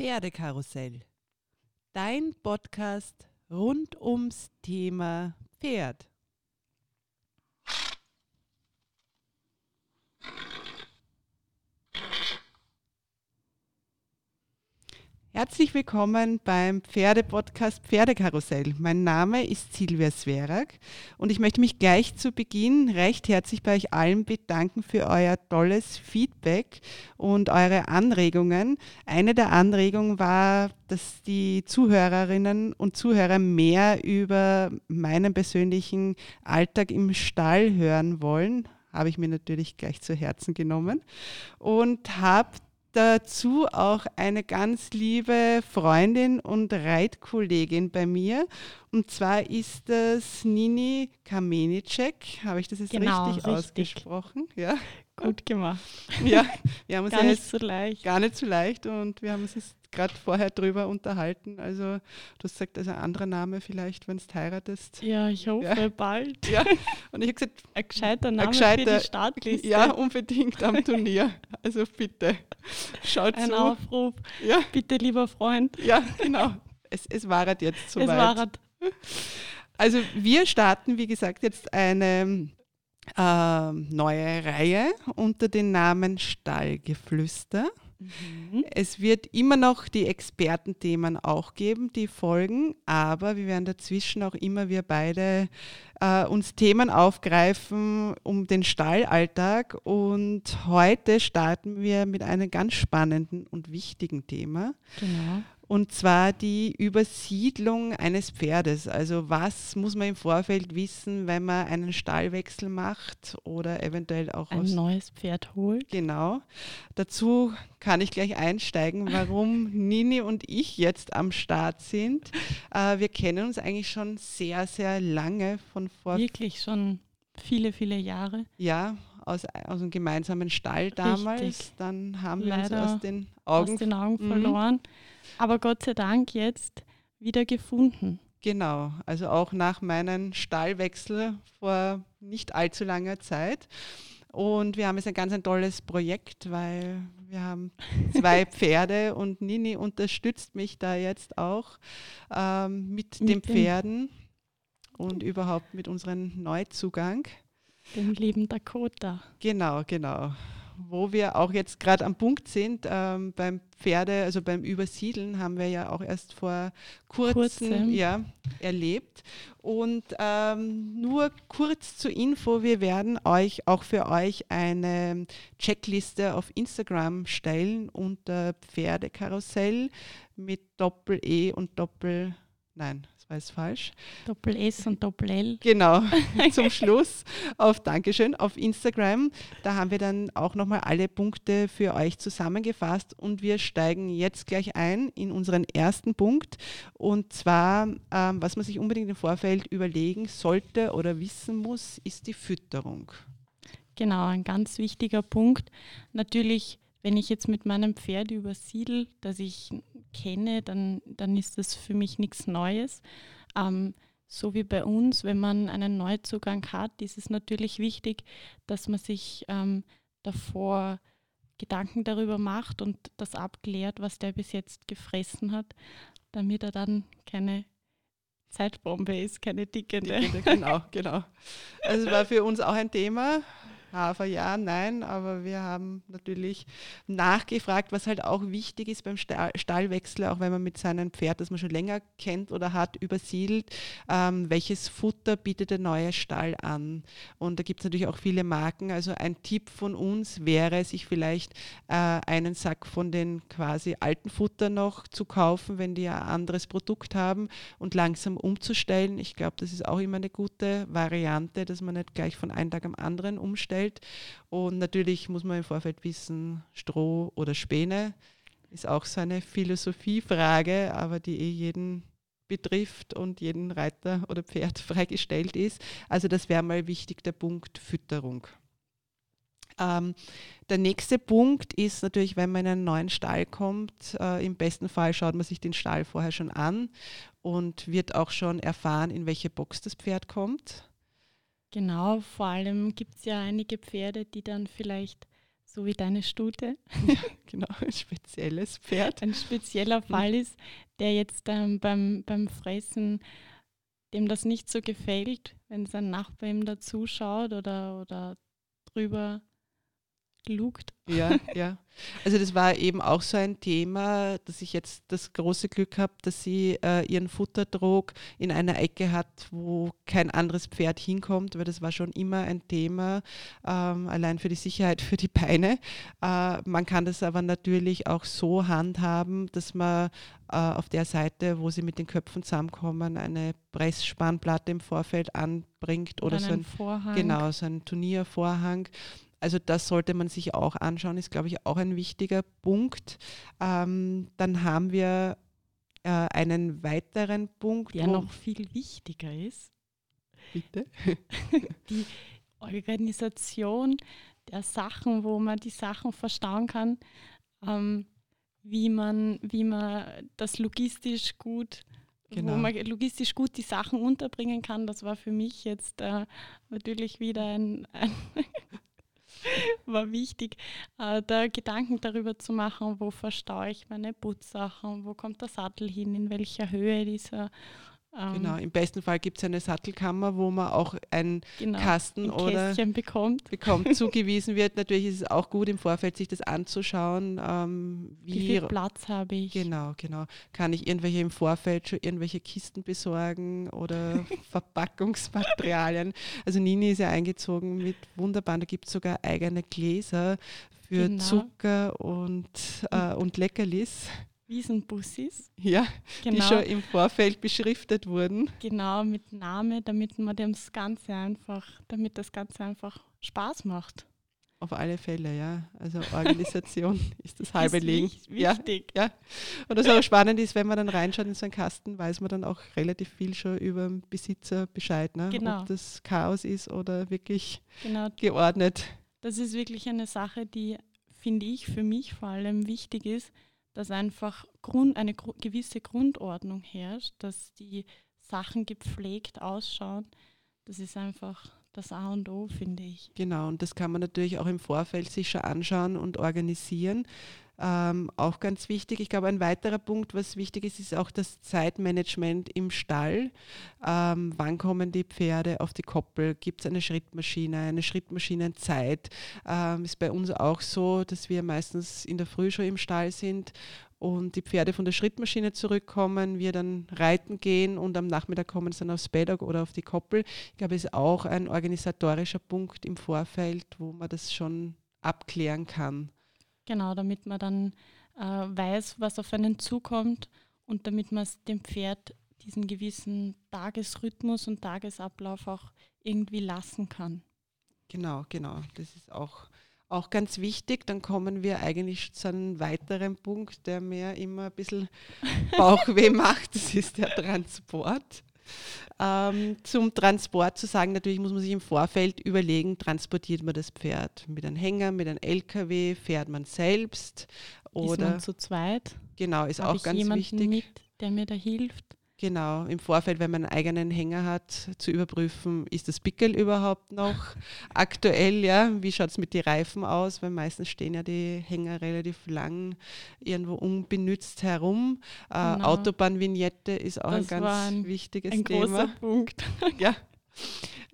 Pferdekarussell. Dein Podcast rund ums Thema Pferd. Herzlich willkommen beim Pferdepodcast Pferdekarussell. Mein Name ist Silvia Sverak und ich möchte mich gleich zu Beginn recht herzlich bei euch allen bedanken für euer tolles Feedback und eure Anregungen. Eine der Anregungen war, dass die Zuhörerinnen und Zuhörer mehr über meinen persönlichen Alltag im Stall hören wollen. Habe ich mir natürlich gleich zu Herzen genommen und habe dazu auch eine ganz liebe Freundin und Reitkollegin bei mir. Und zwar ist das Nini Kamenicek. Habe ich das jetzt genau, richtig, richtig, ausgesprochen? Ja. Gut gemacht. Ja, wir haben uns gar nicht so leicht. Gar nicht so leicht und wir haben uns jetzt gerade vorher drüber unterhalten. Also du hast gesagt, also ein anderer Name vielleicht, wenn du heiratest. Ja, ich hoffe ja. bald. Ja, und ich habe gesagt, ein gescheiter Name ein gescheiter, für die Startliste. Ja, unbedingt am Turnier. Also bitte, schaut ein zu. Ein Aufruf. Ja. Bitte, lieber Freund. Ja, genau. Es, es war jetzt soweit. Es war Also wir starten, wie gesagt, jetzt eine äh, neue Reihe unter dem Namen Stallgeflüster. Mhm. Es wird immer noch die Expertenthemen auch geben, die folgen, aber wir werden dazwischen auch immer wir beide äh, uns Themen aufgreifen um den Stallalltag. Und heute starten wir mit einem ganz spannenden und wichtigen Thema. Genau. Und zwar die Übersiedlung eines Pferdes. Also was muss man im Vorfeld wissen, wenn man einen Stallwechsel macht oder eventuell auch ein neues Pferd holt? Genau. Dazu kann ich gleich einsteigen, warum Nini und ich jetzt am Start sind. Äh, wir kennen uns eigentlich schon sehr, sehr lange von vor. Wirklich schon viele, viele Jahre. Ja, aus, aus einem gemeinsamen Stall damals. Richtig. Dann haben wir Leider uns aus den Augen, aus den Augen mhm. verloren aber Gott sei Dank jetzt wieder gefunden. Genau, also auch nach meinem Stallwechsel vor nicht allzu langer Zeit. Und wir haben jetzt ein ganz ein tolles Projekt, weil wir haben zwei Pferde und Nini unterstützt mich da jetzt auch ähm, mit, mit, den Pferden und überhaupt mit unserem Neuzugang. Dem lieben Dakota. Genau, genau wo wir auch jetzt gerade am Punkt sind, ähm, beim Pferde, also beim Übersiedeln haben wir ja auch erst vor kurzem ja, erlebt. Und ähm, nur kurz zur Info, wir werden euch auch für euch eine Checkliste auf Instagram stellen unter Pferdekarussell mit Doppel-E und Doppel, nein, war es falsch. Doppel S und Doppel L. Genau, zum Schluss auf Dankeschön auf Instagram. Da haben wir dann auch nochmal alle Punkte für euch zusammengefasst und wir steigen jetzt gleich ein in unseren ersten Punkt. Und zwar, ähm, was man sich unbedingt im Vorfeld überlegen sollte oder wissen muss, ist die Fütterung. Genau, ein ganz wichtiger Punkt. Natürlich wenn ich jetzt mit meinem Pferd übersiedel, das ich kenne, dann, dann ist das für mich nichts Neues. Ähm, so wie bei uns, wenn man einen Neuzugang hat, ist es natürlich wichtig, dass man sich ähm, davor Gedanken darüber macht und das abklärt, was der bis jetzt gefressen hat, damit er dann keine Zeitbombe ist, keine dickende. dickende genau, genau. Also war für uns auch ein Thema. Hafer ja, nein, aber wir haben natürlich nachgefragt, was halt auch wichtig ist beim Stallwechsel, auch wenn man mit seinem Pferd, das man schon länger kennt oder hat, übersiedelt, ähm, welches Futter bietet der neue Stall an. Und da gibt es natürlich auch viele Marken. Also ein Tipp von uns wäre, sich vielleicht äh, einen Sack von den quasi alten Futter noch zu kaufen, wenn die ein anderes Produkt haben und langsam umzustellen. Ich glaube, das ist auch immer eine gute Variante, dass man nicht gleich von einem Tag am anderen umstellt Umfeld. Und natürlich muss man im Vorfeld wissen, Stroh oder Späne ist auch so eine Philosophiefrage, aber die eh jeden betrifft und jeden Reiter oder Pferd freigestellt ist. Also das wäre mal wichtig, der Punkt Fütterung. Ähm, der nächste Punkt ist natürlich, wenn man in einen neuen Stall kommt, äh, im besten Fall schaut man sich den Stall vorher schon an und wird auch schon erfahren, in welche Box das Pferd kommt. Genau, vor allem gibt es ja einige Pferde, die dann vielleicht so wie deine Stute. Ja, genau, ein spezielles Pferd. Ein spezieller Fall ist, der jetzt ähm, beim, beim Fressen dem das nicht so gefällt, wenn sein Nachbar ihm da zuschaut oder, oder drüber lugt. Ja, ja. Also das war eben auch so ein Thema, dass ich jetzt das große Glück habe, dass sie äh, ihren Futtertrog in einer Ecke hat, wo kein anderes Pferd hinkommt, weil das war schon immer ein Thema, ähm, allein für die Sicherheit für die Beine. Äh, man kann das aber natürlich auch so handhaben, dass man äh, auf der Seite, wo sie mit den Köpfen zusammenkommen, eine Pressspannplatte im Vorfeld anbringt oder, oder so ein Vorhang. Genau, so ein Turniervorhang also das sollte man sich auch anschauen, ist, glaube ich, auch ein wichtiger Punkt. Ähm, dann haben wir äh, einen weiteren Punkt. Der noch viel wichtiger ist. Bitte. die Organisation der Sachen, wo man die Sachen verstauen kann, ähm, wie, man, wie man das logistisch gut Genau. wo man logistisch gut die Sachen unterbringen kann. Das war für mich jetzt äh, natürlich wieder ein, ein war wichtig, äh, da Gedanken darüber zu machen, wo verstaue ich meine Putzsachen, wo kommt der Sattel hin, in welcher Höhe dieser genau, im besten Fall gibt es eine Sattelkammer, wo man auch einen genau, Kasten ein oder bekommt. bekommt, zugewiesen wird. Natürlich ist es auch gut im Vorfeld, sich das anzuschauen. Ähm, wie, wie, viel Platz habe ich? Genau, genau. Kann ich irgendwelche im Vorfeld schon irgendwelche Kisten besorgen oder Verpackungsmaterialien? Also Nini ist ja eingezogen mit wunderbaren, da gibt es sogar eigene Gläser für genau. Zucker und, äh, und Leckerlis. Wiesenbussis. Ja, genau. die schon im Vorfeld beschriftet wurden. Genau, mit Name, damit man das Ganze einfach, damit das Ganze einfach Spaß macht. Auf alle Fälle, ja. Also Organisation ist das halbe Leben. Wichtig. Ja, ja. Und das auch spannend ist, wenn man dann reinschaut in so einen Kasten, weiß man dann auch relativ viel schon über den Besitzer Bescheid, ne? genau. ob das Chaos ist oder wirklich genau. geordnet. Das ist wirklich eine Sache, die, finde ich, für mich vor allem wichtig ist, dass einfach Grund, eine gewisse Grundordnung herrscht, dass die Sachen gepflegt ausschauen. Das ist einfach das A und O, finde ich. Genau, und das kann man natürlich auch im Vorfeld sich schon anschauen und organisieren. Ähm, auch ganz wichtig. Ich glaube, ein weiterer Punkt, was wichtig ist, ist auch das Zeitmanagement im Stall. Ähm, wann kommen die Pferde auf die Koppel? Gibt es eine Schrittmaschine, eine Schrittmaschinenzeit? Ähm, ist bei uns auch so, dass wir meistens in der Früh schon im Stall sind und die Pferde von der Schrittmaschine zurückkommen, wir dann reiten gehen und am Nachmittag kommen sie dann aufs Paddock oder auf die Koppel. Ich glaube, es ist auch ein organisatorischer Punkt im Vorfeld, wo man das schon abklären kann. Genau, damit man dann äh, weiß, was auf einen zukommt und damit man dem Pferd diesen gewissen Tagesrhythmus und Tagesablauf auch irgendwie lassen kann. Genau, genau. Das ist auch, auch ganz wichtig. Dann kommen wir eigentlich zu einem weiteren Punkt, der mir immer ein bisschen Bauchweh macht. Das ist der Transport. Ähm, zum Transport zu sagen, natürlich muss man sich im Vorfeld überlegen, transportiert man das Pferd mit einem Hänger, mit einem LKW, fährt man selbst oder ist man zu zweit? Genau, ist Hab auch ganz wichtig. Mit, der mir da hilft. Genau, im Vorfeld, wenn man einen eigenen Hänger hat, zu überprüfen, ist das Pickel überhaupt noch aktuell, ja, wie schaut es mit den Reifen aus, weil meistens stehen ja die Hänger relativ lang irgendwo unbenützt herum. Äh, genau. Autobahnvignette ist auch das ein ganz ein, wichtiges ein Thema. Ein großer Punkt. ja,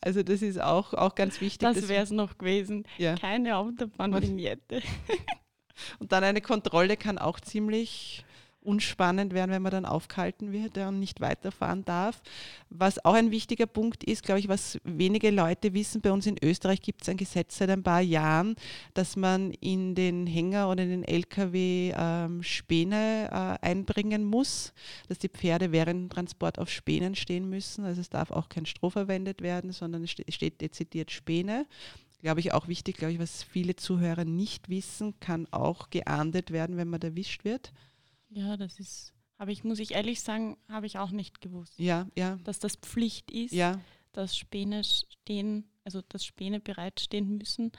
also das ist auch, auch ganz wichtig. Das wäre es noch gewesen, ja. keine Autobahnvignette. Und dann eine Kontrolle kann auch ziemlich unspannend werden, wenn man dann aufgehalten wird und nicht weiterfahren darf. Was auch ein wichtiger Punkt ist, glaube ich, was wenige Leute wissen, bei uns in Österreich gibt es ein Gesetz seit ein paar Jahren, dass man in den Hänger oder in den LKW ähm, Späne äh, einbringen muss, dass die Pferde während dem Transport auf Spänen stehen müssen. Also es darf auch kein Stroh verwendet werden, sondern es steht dezidiert Späne glaube ich, auch wichtig, glaube ich, was viele Zuhörer nicht wissen, kann auch geahndet werden, wenn man erwischt wird. Ja, das ist, habe ich, muss ich ehrlich sagen, habe ich auch nicht gewusst. Ja, ja. Dass das Pflicht ist, ja. dass Späne stehen, also dass Späne bereitstehen müssen,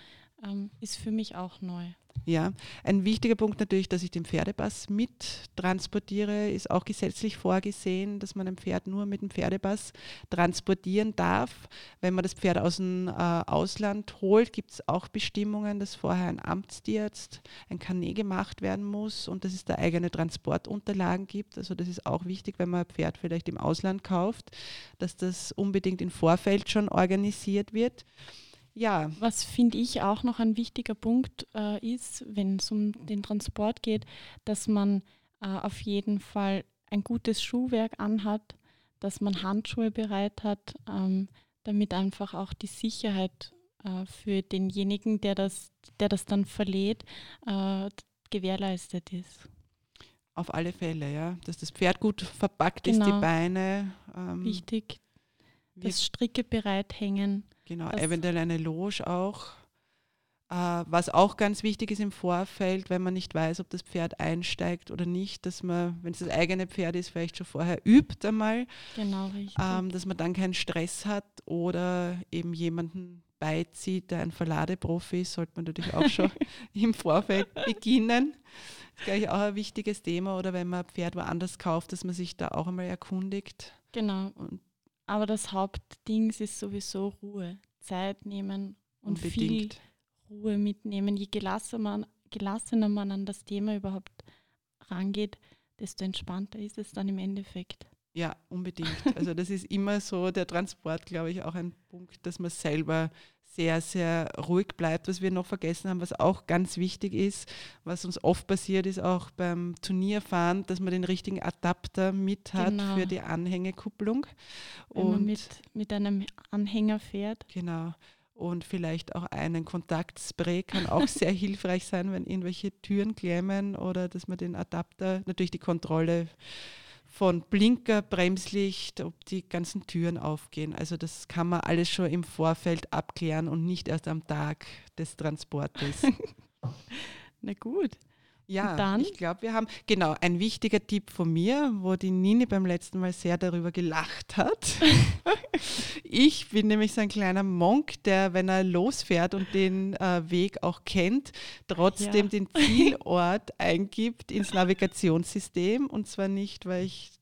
ähm, ist für mich auch neu. Ja, ein wichtiger Punkt natürlich, dass ich den Pferdepass mit transportiere, ist auch gesetzlich vorgesehen, dass man ein Pferd nur mit dem Pferdepass transportieren darf. Wenn man das Pferd aus dem äh, Ausland holt, gibt es auch Bestimmungen, dass vorher ein Amtsdienst, ein Kanä gemacht werden muss und dass es da eigene Transportunterlagen gibt. Also das ist auch wichtig, wenn man ein Pferd vielleicht im Ausland kauft, dass das unbedingt im Vorfeld schon organisiert wird. Ja. Was finde ich auch noch ein wichtiger Punkt äh, ist, wenn es um den Transport geht, dass man äh, auf jeden Fall ein gutes Schuhwerk anhat, dass man Handschuhe bereit hat, ähm, damit einfach auch die Sicherheit äh, für denjenigen, der das, der das dann verlädt, äh, gewährleistet ist. Auf alle Fälle, ja. Dass das Pferd gut verpackt genau. ist, die genau. Beine. Ähm, Wichtig. Das Stricke bereithängen. Genau, eventuell eine Loge auch. Äh, was auch ganz wichtig ist im Vorfeld, wenn man nicht weiß, ob das Pferd einsteigt oder nicht, dass man, wenn es das eigene Pferd ist, vielleicht schon vorher übt einmal. Genau, richtig. Ähm, dass man dann keinen Stress hat oder eben jemanden beizieht, der ein Verladeprofi ist, sollte man natürlich auch schon im Vorfeld beginnen. Das ist, glaube ich, auch ein wichtiges Thema. Oder wenn man ein Pferd woanders kauft, dass man sich da auch einmal erkundigt. Genau. Und aber das Hauptding ist sowieso Ruhe. Zeit nehmen und Unbedingt. viel Ruhe mitnehmen. Je gelassener man, gelassener man an das Thema überhaupt rangeht, desto entspannter ist es dann im Endeffekt. Ja, unbedingt. Also das ist immer so der Transport, glaube ich, auch ein Punkt, dass man selber sehr, sehr ruhig bleibt. Was wir noch vergessen haben, was auch ganz wichtig ist, was uns oft passiert, ist auch beim Turnierfahren, dass man den richtigen Adapter mit hat genau. für die Anhängekupplung. Wenn und man mit, mit einem Anhänger fährt. Genau. Und vielleicht auch einen Kontaktspray kann auch sehr hilfreich sein, wenn irgendwelche Türen klemmen oder dass man den Adapter, natürlich die Kontrolle von Blinker, Bremslicht, ob die ganzen Türen aufgehen. Also das kann man alles schon im Vorfeld abklären und nicht erst am Tag des Transportes. Na gut. Ja, ich glaube, wir haben, genau, ein wichtiger Tipp von mir, wo die Nini beim letzten Mal sehr darüber gelacht hat. ich bin nämlich so ein kleiner Monk, der, wenn er losfährt und den äh, Weg auch kennt, trotzdem ja. den Zielort eingibt ins Navigationssystem. Und zwar nicht, weil ich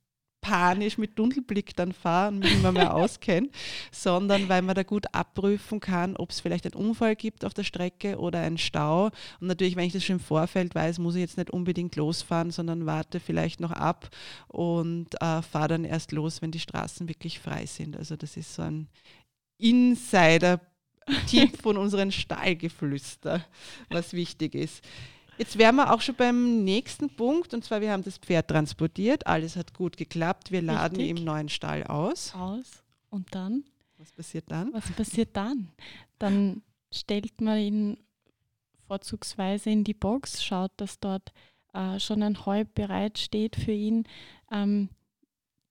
panisch mit Dunkelblick dann fahre und mich immer mehr auskenne, sondern weil man da gut abprüfen kann, ob es vielleicht einen Unfall gibt auf der Strecke oder einen Stau. Und natürlich, wenn ich das schon im Vorfeld weiß, muss ich jetzt nicht unbedingt losfahren, sondern warte vielleicht noch ab und äh, fahre dann erst los, wenn die Straßen wirklich frei sind. Also das ist so ein Insider-Tipp von unseren Stallgeflüster, was wichtig ist. Jetzt wären wir auch schon beim nächsten Punkt und zwar wir haben das Pferd transportiert, alles hat gut geklappt, wir laden Richtig. im neuen Stall aus. Aus und dann? Was passiert dann? Was passiert dann? Dann stellt man ihn vorzugsweise in die Box, schaut, dass dort äh, schon ein Heu bereit steht für ihn, ähm,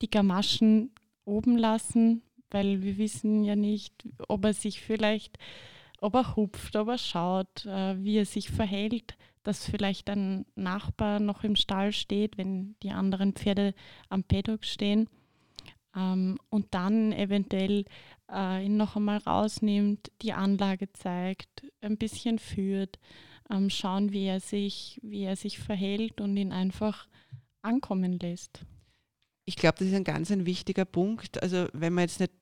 die Gamaschen oben lassen, weil wir wissen ja nicht, ob er sich vielleicht, ob er hupft, ob er schaut, äh, wie er sich verhält dass vielleicht ein Nachbar noch im Stall steht, wenn die anderen Pferde am Paddock stehen. Ähm, und dann eventuell äh, ihn noch einmal rausnimmt, die Anlage zeigt, ein bisschen führt, ähm, schauen, wie er, sich, wie er sich verhält und ihn einfach ankommen lässt. Ich glaube, das ist ein ganz ein wichtiger Punkt. Also wenn man jetzt nicht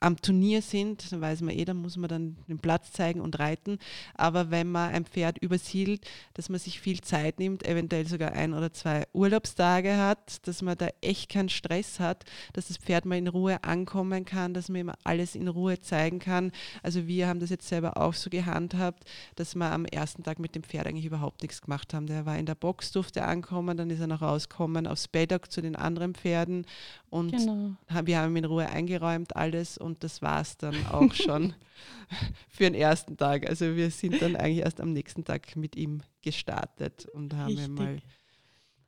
am Turnier sind, dann weiß man eh, dann muss man dann den Platz zeigen und reiten. Aber wenn man ein Pferd übersiedelt, dass man sich viel Zeit nimmt, eventuell sogar ein oder zwei Urlaubstage hat, dass man da echt keinen Stress hat, dass das Pferd mal in Ruhe ankommen kann, dass man ihm alles in Ruhe zeigen kann. Also wir haben das jetzt selber auch so gehandhabt, dass wir am ersten Tag mit dem Pferd eigentlich überhaupt nichts gemacht haben. Der war in der Box, durfte ankommen, dann ist er noch rausgekommen aufs Paddock zu den anderen Pferden und genau. wir haben ihn in Ruhe eingeräumt, alles und das war es dann auch schon für den ersten Tag. Also wir sind dann eigentlich erst am nächsten Tag mit ihm gestartet und haben Richtig. mal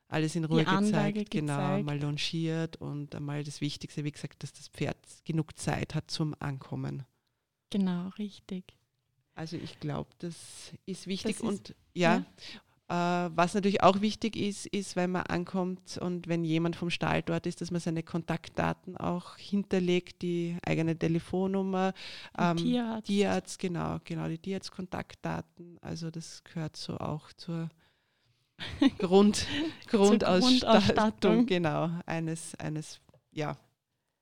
alles in Ruhe gezeigt, genau, gezeigt. mal longiert und einmal das Wichtigste, wie gesagt, dass das Pferd genug Zeit hat zum Ankommen. Genau, richtig. Also ich glaube, das ist wichtig das ist, und ja, ja, was natürlich auch wichtig ist, ist, wenn man ankommt und wenn jemand vom Stall dort ist, dass man seine Kontaktdaten auch hinterlegt, die eigene Telefonnummer, ähm, Tierarzt. Tierarzt, genau, genau, die Tierarzt-Kontaktdaten. Also das gehört so auch zur Grund, Grundausstattung, Grundausstattung, genau, eines, eines ja,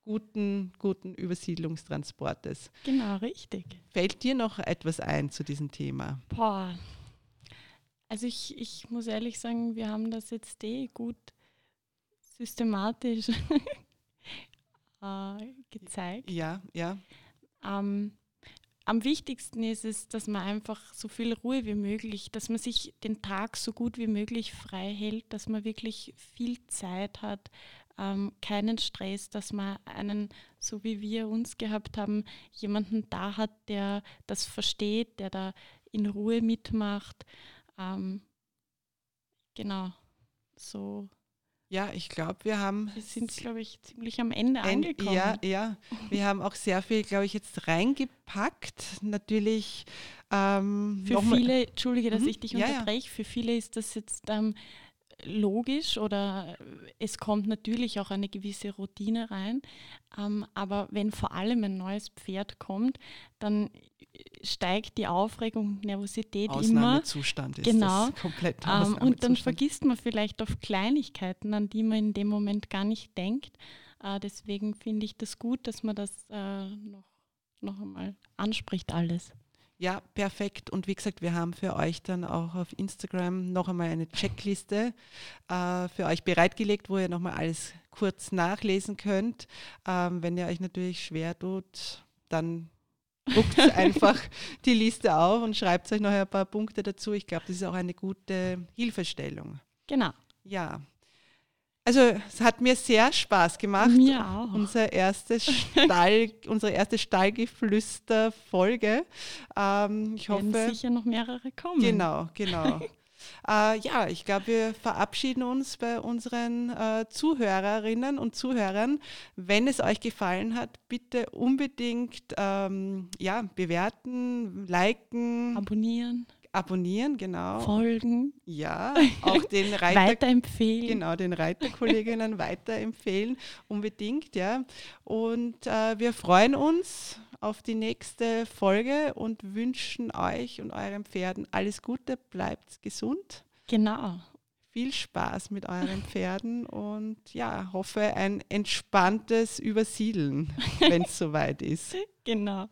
guten, guten Übersiedlungstransportes. Genau, richtig. Fällt dir noch etwas ein zu diesem Thema? Boah. Also ich, ich muss ehrlich sagen, wir haben das jetzt eh gut systematisch äh, gezeigt. Ja, ja. Ähm, am wichtigsten ist es, dass man einfach so viel Ruhe wie möglich, dass man sich den Tag so gut wie möglich frei hält, dass man wirklich viel Zeit hat, ähm, keinen Stress, dass man einen, so wie wir uns gehabt haben, jemanden da hat, der das versteht, der da in Ruhe mitmacht. Ähm, genau, so. Ja, ich glaube, wir haben. Wir sind, glaube ich, ziemlich am Ende angekommen. Ja, ja. Wir haben auch sehr viel, glaube ich, jetzt reingepackt. Natürlich. Ähm, für viele, Entschuldige, dass mhm. ich dich unterbreche, ja. für viele ist das jetzt ähm, logisch oder es kommt natürlich auch eine gewisse Routine rein. Ähm, aber wenn vor allem ein neues Pferd kommt, dann steigt die Aufregung, Nervosität immer. Zustand ist genau. das komplett ähm, Und dann vergisst man vielleicht auf Kleinigkeiten, an die man in dem Moment gar nicht denkt. Äh, deswegen finde ich das gut, dass man das äh, noch, noch einmal anspricht alles. Ja, perfekt. Und wie gesagt, wir haben für euch dann auch auf Instagram noch einmal eine Checkliste äh, für euch bereitgelegt, wo ihr nochmal alles kurz nachlesen könnt. Ähm, wenn ihr euch natürlich schwer tut, dann druckt einfach die Liste auf und schreibt euch noch ein paar Punkte dazu. Ich glaube, das ist auch eine gute Hilfestellung. Genau. Ja, also es hat mir sehr Spaß gemacht. Mir auch. Unser erstes Stall, unsere erste Stallgeflüster-Folge. Ähm, ich hoffe. Werden sicher noch mehrere kommen. Genau, genau. äh, ja, ich glaube, wir verabschieden uns bei unseren äh, Zuhörerinnen und Zuhörern. Wenn es euch gefallen hat, bitte unbedingt ähm, ja, bewerten, liken, abonnieren abonnieren, genau. Folgen. Ja, auch den Reiter. weiterempfehlen. Genau, den Reiterkolleginnen weiterempfehlen, unbedingt, ja. Und äh, wir freuen uns auf die nächste Folge und wünschen euch und euren Pferden alles Gute, bleibt gesund. Genau. Viel Spaß mit euren Pferden und ja, hoffe ein entspanntes Übersiedeln, wenn es soweit ist. Genau.